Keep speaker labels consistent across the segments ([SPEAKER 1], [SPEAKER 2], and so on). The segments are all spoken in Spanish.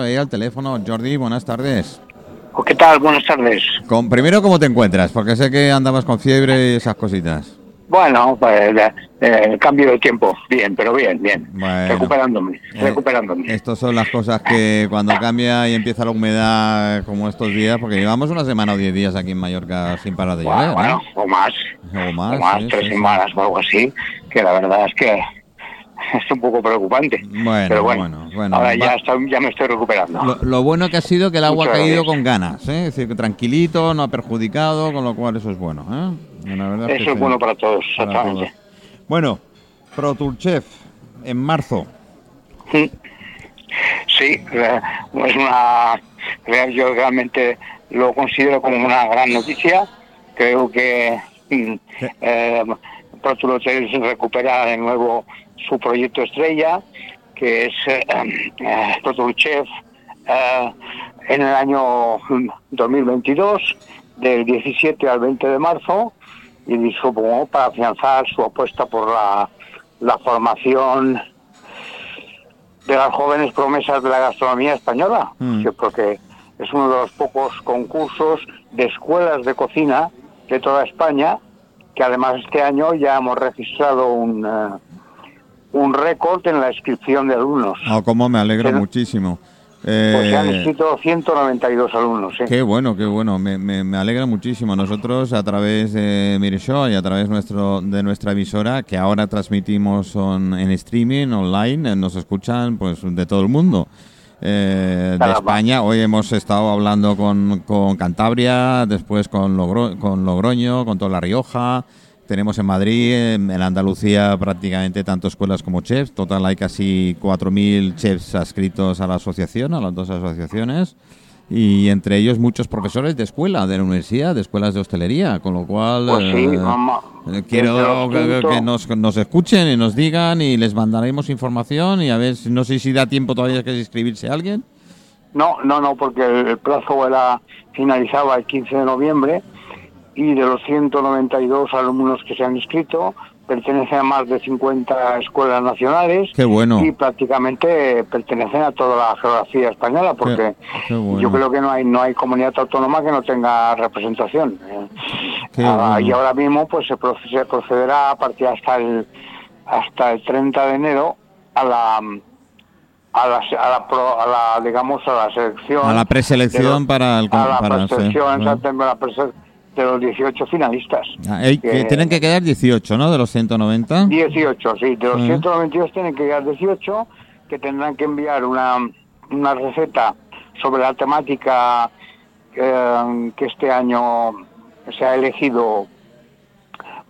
[SPEAKER 1] Ahí al teléfono, Jordi, buenas tardes.
[SPEAKER 2] ¿Qué tal? Buenas tardes.
[SPEAKER 1] Con, primero, ¿cómo te encuentras? Porque sé que andabas con fiebre y esas cositas.
[SPEAKER 2] Bueno, pues eh, eh, cambio de tiempo, bien, pero bien, bien.
[SPEAKER 1] Bueno.
[SPEAKER 2] recuperándome,
[SPEAKER 1] Eh,
[SPEAKER 2] recuperándome.
[SPEAKER 1] Estas son las cosas que cuando cambia y empieza la humedad como estos días, porque llevamos una semana o diez días aquí en Mallorca sin parar de llover,
[SPEAKER 2] bueno, bueno, o más,
[SPEAKER 1] ¿no? O más,
[SPEAKER 2] o más
[SPEAKER 1] sí,
[SPEAKER 2] tres
[SPEAKER 1] sí, sí.
[SPEAKER 2] semanas o algo así, que la verdad es que es un poco preocupante.
[SPEAKER 1] Bueno,
[SPEAKER 2] pero bueno,
[SPEAKER 1] bueno, bueno,
[SPEAKER 2] ahora ya, estoy- ya me estoy recuperando.
[SPEAKER 1] Lo, lo bueno que ha sido que el agua ha caído
[SPEAKER 2] gracias.
[SPEAKER 1] con ganas, ¿eh? es decir, tranquilito, no ha perjudicado, con lo cual eso es bueno. ¿eh? La verdad que
[SPEAKER 2] Eso es bueno para todos,
[SPEAKER 1] para
[SPEAKER 2] exactamente.
[SPEAKER 1] todos. Bueno, Pro Tour Chef, en marzo.
[SPEAKER 2] Sí, Sí, eh, es una. real- Yo realmente lo considero como una gran noticia. Creo que mm, eh, Pro Tour Hotels recupera de nuevo su proyecto estrella, que es eh, eh, Chef, eh, en el año mm, 2022, del 17 al 20 de marzo, y supongo para afianzar su apuesta por la, la formación de las jóvenes promesas de la gastronomía española,
[SPEAKER 1] Mm.
[SPEAKER 2] que porque es uno de los pocos concursos de escuelas de cocina de toda España, que además este año ya hemos registrado un, eh, un récord en la inscripción de alumnos.
[SPEAKER 1] Oh, como me
[SPEAKER 2] ¿no?
[SPEAKER 1] muchísimo.
[SPEAKER 2] Pues se han
[SPEAKER 1] Eh,
[SPEAKER 2] inscrito 192 alumnos. ¿eh?
[SPEAKER 1] Qué bueno, qué bueno, me, me, me alegra muchísimo. Nosotros a través de Mireshow y a través nuestro, de nuestra emisora, que ahora transmitimos on- en streaming, online, eh, nos escuchan pues de todo el mundo. Eh, de. España, hoy hemos estado hablando con, con Cantabria, después con, Logro- con Logroño, con toda La Rioja, tenemos en Madrid, en Andalucía prácticamente tanto escuelas como chefs, total hay casi 4.000 chefs adscritos a la asociación, a las dos asociaciones. Y entre ellos muchos profesores de escuela, de la universidad, de escuelas de hostelería, con lo cual
[SPEAKER 2] Pues sí,
[SPEAKER 1] eh, eh, quiero que, nos, nos escuchen y nos digan y les mandaremos información y a ver, no sé si da tiempo todavía que inscribirse alguien.
[SPEAKER 2] No, no, no, porque el plazo era, finalizaba el 15 de noviembre y de los 192 alumnos que se han inscrito, pertenecen a más de 50 escuelas nacionales
[SPEAKER 1] Qué bueno.
[SPEAKER 2] y prácticamente pertenecen a toda la geografía española, porque
[SPEAKER 1] qué bueno.
[SPEAKER 2] yo creo que no hay no hay comunidad autónoma que no tenga representación. eh.
[SPEAKER 1] Qué
[SPEAKER 2] Ah,
[SPEAKER 1] bueno.
[SPEAKER 2] Y ahora mismo pues se, proce- se procederá a partir hasta el hasta el 30 de enero a la a la, a la, pro- a la, digamos a la selección
[SPEAKER 1] A la preselección para el
[SPEAKER 2] a la
[SPEAKER 1] para-
[SPEAKER 2] preselección,
[SPEAKER 1] ¿no?
[SPEAKER 2] De los 18 finalistas
[SPEAKER 1] Ah, hay que- tienen que quedar 18, ¿no? De los 190.
[SPEAKER 2] 18, sí, de los
[SPEAKER 1] Mm.
[SPEAKER 2] 192 tienen que llegar 18, que tendrán que enviar una, una receta sobre la temática eh, que este año se ha elegido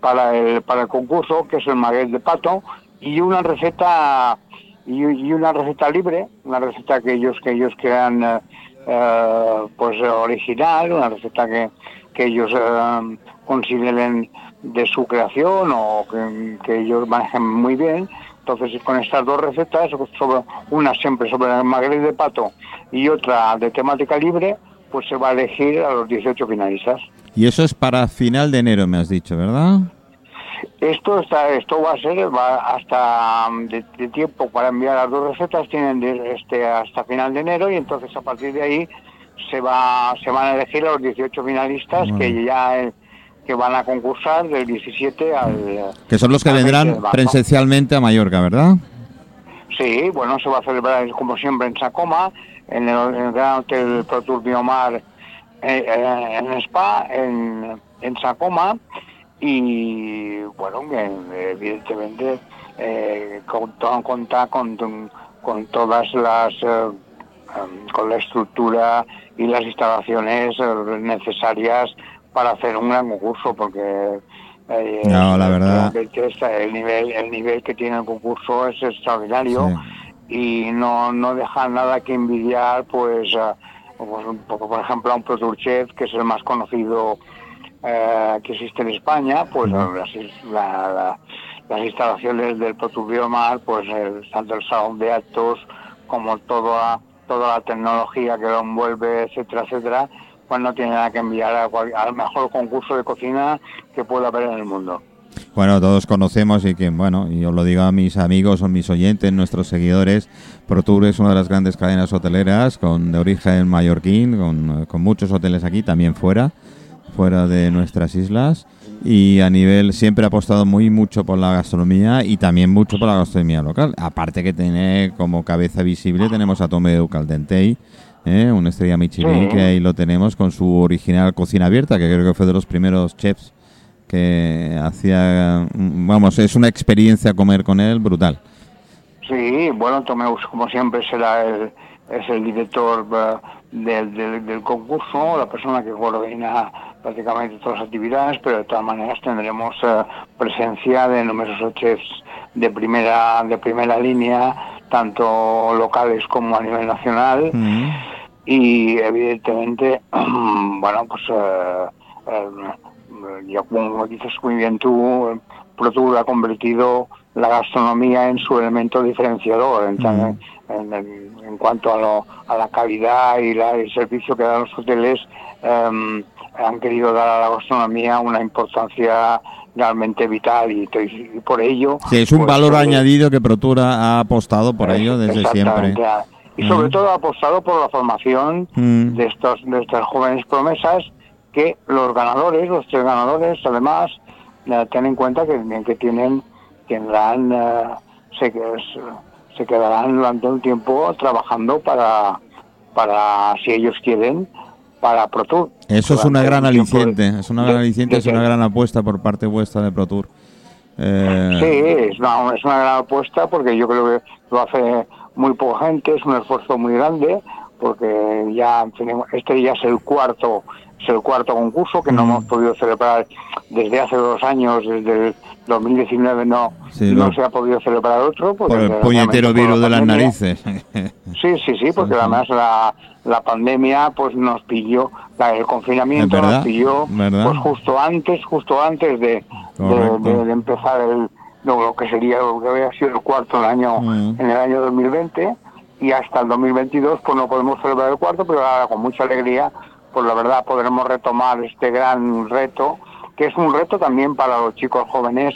[SPEAKER 2] para el, para el concurso, que es el maguey de pato, y una receta y, y una receta libre, una receta que ellos que ellos crean eh, eh, pues original, una receta que, que ellos eh, consideren de su creación o que, que ellos manejen muy bien. Entonces, con estas dos recetas, sobre, una siempre sobre el magreth de pato y otra de temática libre, pues se va a elegir a los 18 finalistas.
[SPEAKER 1] Y eso es para final de enero, me has dicho, ¿verdad?
[SPEAKER 2] Esto está, esto va a ser va hasta um, de, de tiempo para enviar las dos recetas tienen de- este hasta final de enero y entonces a partir de ahí se va se van a elegir a los 18 finalistas
[SPEAKER 1] Bueno.
[SPEAKER 2] que ya eh, que van a concursar del 17 al
[SPEAKER 1] Que son los que
[SPEAKER 2] al 20 de
[SPEAKER 1] vendrán presencialmente a Mallorca, ¿verdad?
[SPEAKER 2] Sí, bueno, se va a celebrar como siempre en Sacoma, en el, en el Gran Hotel Pro Tour Biomar eh, eh, en Spa, en, en Sacoma, y bueno, evidentemente eh, con, contar con, con todas las, eh, em, con la estructura y las instalaciones eh, necesarias para hacer un gran concurso, porque eh,
[SPEAKER 1] No, la verdad.
[SPEAKER 2] el nivel el nivel que tiene el concurso es extraordinario y no no deja nada que envidiar pues, pues, un poco, por ejemplo a un Pro Chef que es el más conocido eh, que existe en España pues las, la- la- las instalaciones del Pro Tour Biomar pues el, tanto el salón de actos como toda toda la tecnología que lo envuelve etcétera etcétera pues no tiene nada que enviar a cual- al mejor concurso de cocina que pueda haber en el mundo.
[SPEAKER 1] Bueno, todos conocemos y que, bueno, y os lo digo a mis amigos o mis oyentes, nuestros seguidores, ProTour es una de las grandes cadenas hoteleras con de origen mallorquín, con, con muchos hoteles aquí, también fuera, fuera de nuestras islas y a nivel siempre ha apostado muy mucho por la gastronomía y también mucho por la gastronomía local. Aparte que tiene como cabeza visible tenemos a Tomeu Caldentei, ¿eh? una estrella Michelin que ahí lo tenemos con su original cocina abierta, que creo que fue de los primeros chefs que hacía, mm, vamos, es una experiencia comer con él brutal.
[SPEAKER 2] Sí, bueno, Tomeus, como siempre, será el, es el director del, del- del concurso, la persona que coordina prácticamente todas las actividades, pero de todas maneras tendremos eh, presencia de numerosos chefs de primera, de primera línea, tanto locales como a nivel nacional
[SPEAKER 1] Mm.
[SPEAKER 2] y evidentemente bueno pues eh, eh, ya como dices muy bien tú ProTour ha convertido la gastronomía en su elemento diferenciador en, en- en- en cuanto a, lo- a la calidad y la- el servicio que dan los hoteles em, han querido dar a la gastronomía una importancia realmente vital y, y por ello
[SPEAKER 1] Sí, es un
[SPEAKER 2] pues,
[SPEAKER 1] valor
[SPEAKER 2] eh,
[SPEAKER 1] añadido que Protura ha apostado por ello desde siempre.
[SPEAKER 2] Y sobre todo ha apostado por la formación de estos de estas jóvenes promesas que los ganadores, los tres ganadores, además, eh, ten en cuenta que, que tienen tendrán eh, se, se quedarán durante un tiempo trabajando para para si ellos quieren para Pro Tour.
[SPEAKER 1] Eso es una gran
[SPEAKER 2] de-
[SPEAKER 1] aliciente, es una gran aliciente,
[SPEAKER 2] de
[SPEAKER 1] es una gran apuesta por parte vuestra de ProTour. Eh,
[SPEAKER 2] Sí, es una, es una gran apuesta porque yo creo que lo hace muy poca gente, es un esfuerzo muy grande porque ya tenemos, este ya es el cuarto, es el cuarto concurso que no
[SPEAKER 1] Mm.
[SPEAKER 2] hemos podido celebrar desde hace dos años, desde el 2019 no,
[SPEAKER 1] Sí,
[SPEAKER 2] no se ha podido celebrar otro. porque
[SPEAKER 1] por el puñetero
[SPEAKER 2] la
[SPEAKER 1] virus de las narices.
[SPEAKER 2] Sí, sí, sí, porque
[SPEAKER 1] Sí, sí.
[SPEAKER 2] además la, la pandemia pues nos pilló, la- el confinamiento
[SPEAKER 1] verdad,
[SPEAKER 2] nos pilló
[SPEAKER 1] verdad.
[SPEAKER 2] pues justo antes, justo antes de, de,
[SPEAKER 1] Correcto.
[SPEAKER 2] de- de empezar el, lo, lo que sería lo que había sido el cuarto del año
[SPEAKER 1] Mm.
[SPEAKER 2] en el año 2020 y hasta el 2022 pues no podemos celebrar el cuarto, pero ahora con mucha alegría pues la verdad podremos retomar este gran reto que es un reto también para los chicos jóvenes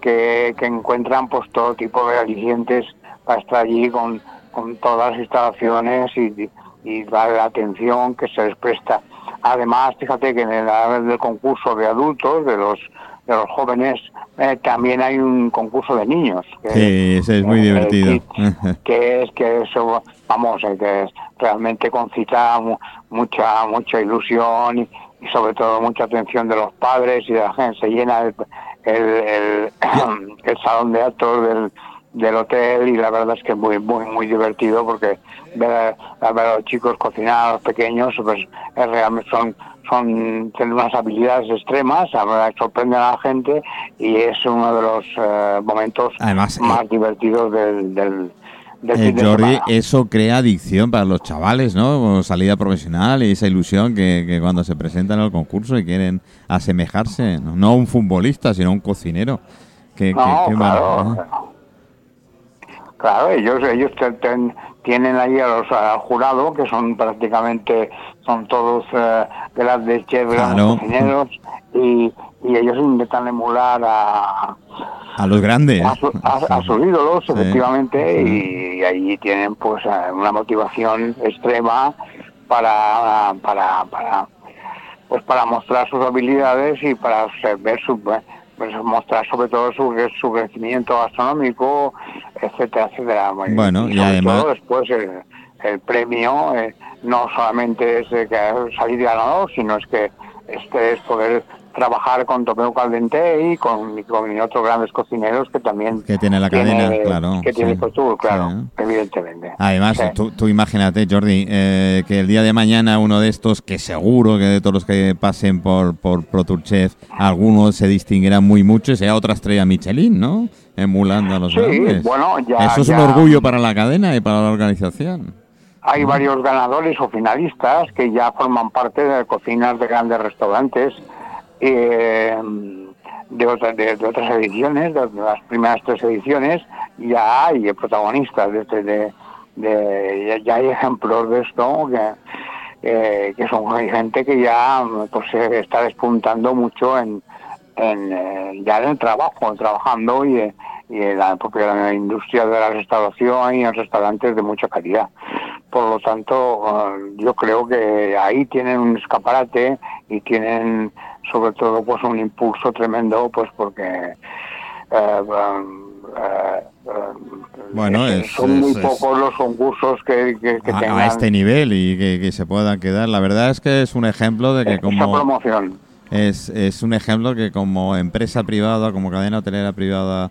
[SPEAKER 2] que, que encuentran pues todo tipo de alicientes para estar allí con, con todas las instalaciones y, y la atención que se les presta. Además, fíjate que en el área del concurso de adultos, de los de los jóvenes, eh, también hay un concurso de niños. que-
[SPEAKER 1] Sí, ese es muy
[SPEAKER 2] eh,
[SPEAKER 1] divertido.
[SPEAKER 2] que- que es que eso, vamos, eh, que es- realmente concita mu- mucha mucha ilusión y, y sobre todo mucha atención de los padres y de la gente. Se llena el, el, el, el salón de actos del, del hotel y la verdad es que es muy muy muy divertido porque ver a, ver a los chicos cocinar a los pequeños pues es realmente son son tienen unas habilidades extremas sorprenden a la gente y es uno de los eh, momentos
[SPEAKER 1] Además,
[SPEAKER 2] más
[SPEAKER 1] eh,
[SPEAKER 2] divertidos del, del
[SPEAKER 1] Eh, Jordi, eso crea adicción para los chavales, ¿no? Salida profesional y esa ilusión que, que cuando se presentan al concurso y quieren asemejarse, no, No a un futbolista, sino a un cocinero. Que,
[SPEAKER 2] No,
[SPEAKER 1] que-
[SPEAKER 2] claro.
[SPEAKER 1] maravilla.
[SPEAKER 2] Claro, ellos ellos te- ten- tienen ahí a los, al jurado que son prácticamente son todos eh, grandes chefs, grandes cocineros y, y ellos intentan emular a,
[SPEAKER 1] A los grandes.
[SPEAKER 2] a, su- a- a sus ídolos
[SPEAKER 1] Sí.
[SPEAKER 2] efectivamente y, ahí tienen pues eh, una motivación extrema para para para pues para mostrar sus habilidades y para ver su pues, mostrar sobre todo su, su crecimiento gastronómico etcétera etcétera
[SPEAKER 1] Bueno, y
[SPEAKER 2] sobre
[SPEAKER 1] además-
[SPEAKER 2] todo después el, el premio eh, no solamente es de que salir ganador sino es que este es poder trabajar con Tomeu Caldente y con, con otros grandes cocineros que también
[SPEAKER 1] Que tiene la cadena, claro,
[SPEAKER 2] que tiene
[SPEAKER 1] sí.
[SPEAKER 2] Protur, claro,
[SPEAKER 1] Sí.
[SPEAKER 2] evidentemente.
[SPEAKER 1] Además,
[SPEAKER 2] Sí.
[SPEAKER 1] tú, tú imagínate, Jordi, eh, que el día de mañana uno de estos, que seguro que de todos los que pasen por, por Pro Tour Chef, algunos se distinguirá muy mucho y sea otra estrella Michelin, ¿no? Emulando a los
[SPEAKER 2] Sí,
[SPEAKER 1] grandes.
[SPEAKER 2] bueno, ya-
[SPEAKER 1] Eso es un
[SPEAKER 2] ya-
[SPEAKER 1] orgullo para la cadena y para la organización.
[SPEAKER 2] Hay varios ganadores o finalistas que ya forman parte de cocinas de grandes restaurantes eh, de, otras de, otras ediciones, de las primeras tres ediciones, ya hay protagonistas de, este- de, ya- hay ejemplos de esto que, eh, que son gente que ya pues eh, está despuntando mucho en, en, eh, ya en el trabajo, trabajando y, y en la propia industria de la restauración y en restaurantes de mucha calidad. Por lo tanto, eh, yo creo que ahí tienen un escaparate y tienen sobre todo pues un impulso tremendo pues porque
[SPEAKER 1] bueno,
[SPEAKER 2] son muy pocos los concursos que, que,
[SPEAKER 1] a, tengan... a, este nivel y que, se puedan quedar. La verdad es que es un ejemplo de que como...
[SPEAKER 2] promoción.
[SPEAKER 1] es, es un ejemplo que como empresa privada, como cadena hotelera privada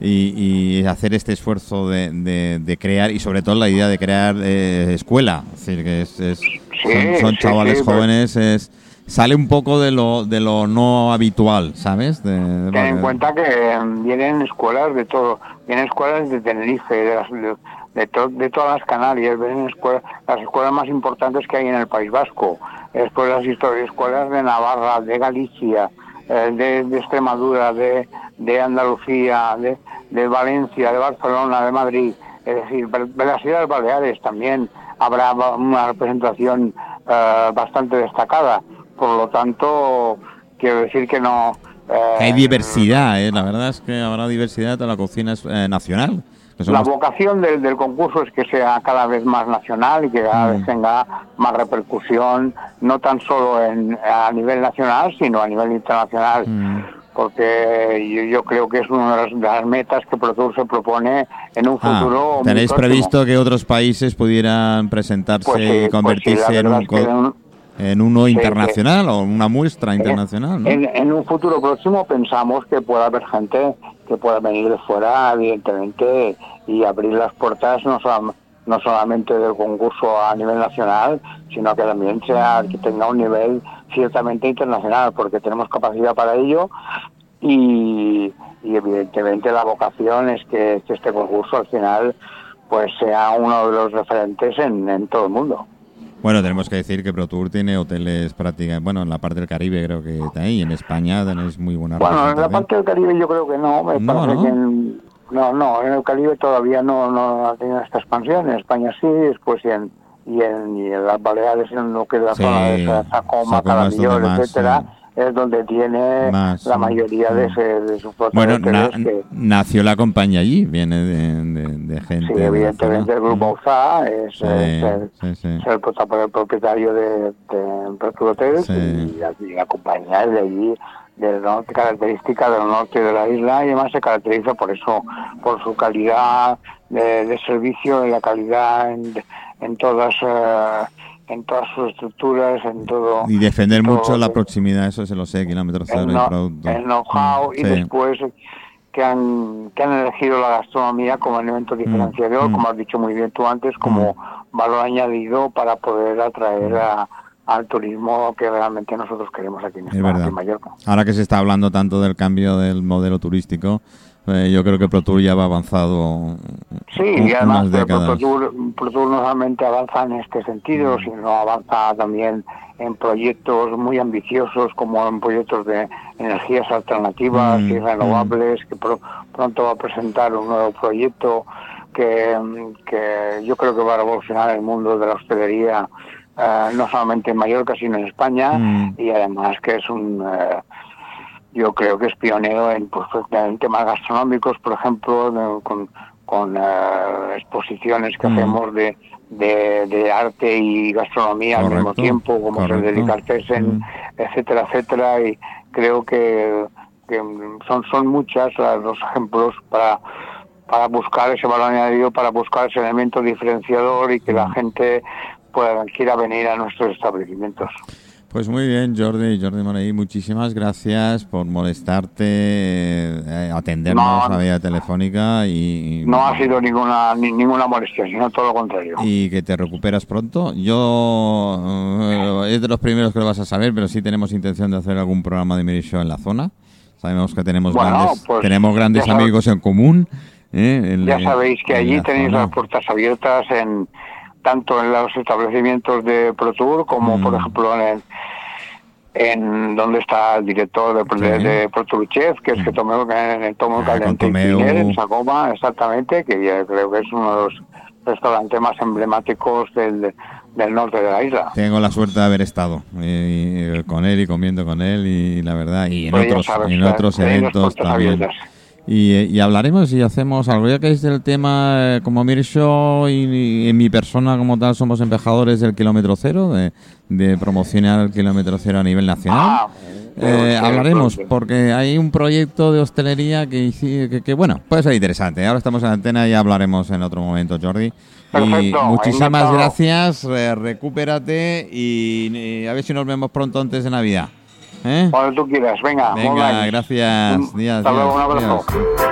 [SPEAKER 1] y, hacer este esfuerzo de, de, crear y sobre todo la idea de crear eh, escuela, es decir, que es, son, chavales pues. jóvenes, es sale un poco de lo de lo no habitual, ¿sabes?
[SPEAKER 2] Ten en cuenta que vienen escuelas de todo, vienen escuelas de Tenerife, de, de, de todas las Canarias, vienen escuelas, las escuelas más importantes que hay en el País Vasco. Después las escuelas de Navarra, de Galicia, eh, de, Extremadura, de, de Andalucía, de, de, Valencia, de Barcelona, de Madrid, es decir, de las Ciudades Baleares también. Habrá una representación eh, bastante destacada. Por lo tanto, quiero decir que no...
[SPEAKER 1] Eh, Hay diversidad, la verdad es que habrá diversidad de la cocina nacional.
[SPEAKER 2] La vocación del, concurso es que sea cada vez más nacional y que cada vez mm. tenga más repercusión, no tan solo en, a nivel nacional, sino a nivel internacional. Mm. Porque yo, creo que es una de las, metas que ProTour se propone en un ah, futuro.
[SPEAKER 1] ¿Tenéis previsto que otros países pudieran presentarse pues y pues convertirse en un, en uno internacional o una muestra internacional. ¿no?
[SPEAKER 2] En, un futuro próximo pensamos que pueda haber gente que pueda venir de fuera, evidentemente, y abrir las puertas no, no solamente del concurso a nivel nacional, sino que también sea que tenga un nivel ciertamente internacional, porque tenemos capacidad para ello y, evidentemente la vocación es que, este concurso al final pues sea uno de los referentes en todo el mundo.
[SPEAKER 1] Bueno, tenemos que decir que ProTour tiene hoteles prácticamente, bueno, en la parte del Caribe creo que está ahí, en España tenéis muy buena
[SPEAKER 2] Bueno, en la parte del Caribe yo creo que no, me no, parece ¿no? que en, no, no, en el Caribe todavía no, no ha tenido esta expansión, en España sí, después y en, y en, y en las Baleares, en lo que es la zona de Sacoma, Calamillor, etcétera es donde tiene la mayoría de, ese, de sus
[SPEAKER 1] Bueno, nació la compañía allí, viene de, gente.
[SPEAKER 2] Sí, evidentemente el grupo UZA es, el, propietario de, de Hotel y, la, compañía es de allí, del norte, característica del norte de la isla y además se caracteriza por eso, por su calidad de, servicio y la calidad en, en todas. Uh, en todas sus estructuras, en todo.
[SPEAKER 1] Y defender mucho la proximidad, eso se lo sé, kilómetros cero
[SPEAKER 2] el, producto. El know-how y después que han, que han elegido la gastronomía como elemento mm, diferenciador, mm. como has dicho muy bien tú antes, como mm. valor añadido para poder atraer al turismo que realmente nosotros queremos aquí en, España, en Mallorca.
[SPEAKER 1] Ahora que se está hablando tanto del cambio del modelo turístico, eh, yo creo que ProTour ya va avanzado.
[SPEAKER 2] Sí, y además ProTour, ProTour no solamente avanza en este sentido, mm. sino avanza también en proyectos muy ambiciosos como en proyectos de energías alternativas mm, y renovables, mm. que pronto va a presentar un nuevo proyecto que, que yo creo que va a revolucionar el mundo de la hostelería, eh, no solamente en Mallorca, sino en España, y además que es un... Eh, yo creo que es pionero en, pues, en temas gastronómicos, por ejemplo, con, con uh, exposiciones que mm. hacemos de, de, arte y gastronomía al mismo tiempo, como el de Delicatessen, mm. etcétera, etcétera, y creo que, que son, son muchas los ejemplos para para buscar ese valor añadido, para buscar ese elemento diferenciador y que la mm. gente pueda quiera venir a nuestros establecimientos.
[SPEAKER 1] Pues muy bien, Jordi, Jordi Morey, muchísimas gracias por molestarte, eh, atendernos a vía telefónica y...
[SPEAKER 2] No ha sido ninguna ninguna molestia, sino todo lo contrario.
[SPEAKER 1] Y que te recuperas pronto. Yo eh, es de los primeros que lo vas a saber, pero sí tenemos intención de hacer algún programa de Miri Show en la zona. Sabemos que tenemos grandes, pues, tenemos grandes amigos en común.
[SPEAKER 2] ¿eh? ya sabéis que allí tenéis las puertas abiertas en tanto en los establecimientos de ProTour como, por mm. ejemplo, en, en donde está el director de, de, ProTour Chef, que es que mm. tomemos en el Tomo ah, Caliente en Sacoma, exactamente, que yo creo que es uno de los restaurantes más emblemáticos del, del norte de la isla.
[SPEAKER 1] Tengo la suerte de haber estado eh, con él y comiendo con él y la verdad, y en
[SPEAKER 2] Pues
[SPEAKER 1] otros,
[SPEAKER 2] sabes,
[SPEAKER 1] en
[SPEAKER 2] eh,
[SPEAKER 1] otros eventos también.
[SPEAKER 2] abiertas.
[SPEAKER 1] Y, y hablaremos y hacemos algo. Ya que es del tema, eh, como Mirshow y, y en mi persona como tal somos embajadores del kilómetro cero, de, de promocionar el kilómetro cero a nivel nacional.
[SPEAKER 2] Ah,
[SPEAKER 1] Eh, hablaremos porque hay un proyecto de hostelería que, que, que, bueno, puede ser interesante. Ahora estamos en antena y hablaremos en otro momento, Jordi. y muchísimas gracias, eh, recupérate y, y a ver si nos vemos pronto antes de Navidad. ¿Eh?
[SPEAKER 2] Cuando tú quieras, venga.
[SPEAKER 1] Venga, gracias.
[SPEAKER 2] Un-
[SPEAKER 1] Días,
[SPEAKER 2] hasta luego, un abrazo.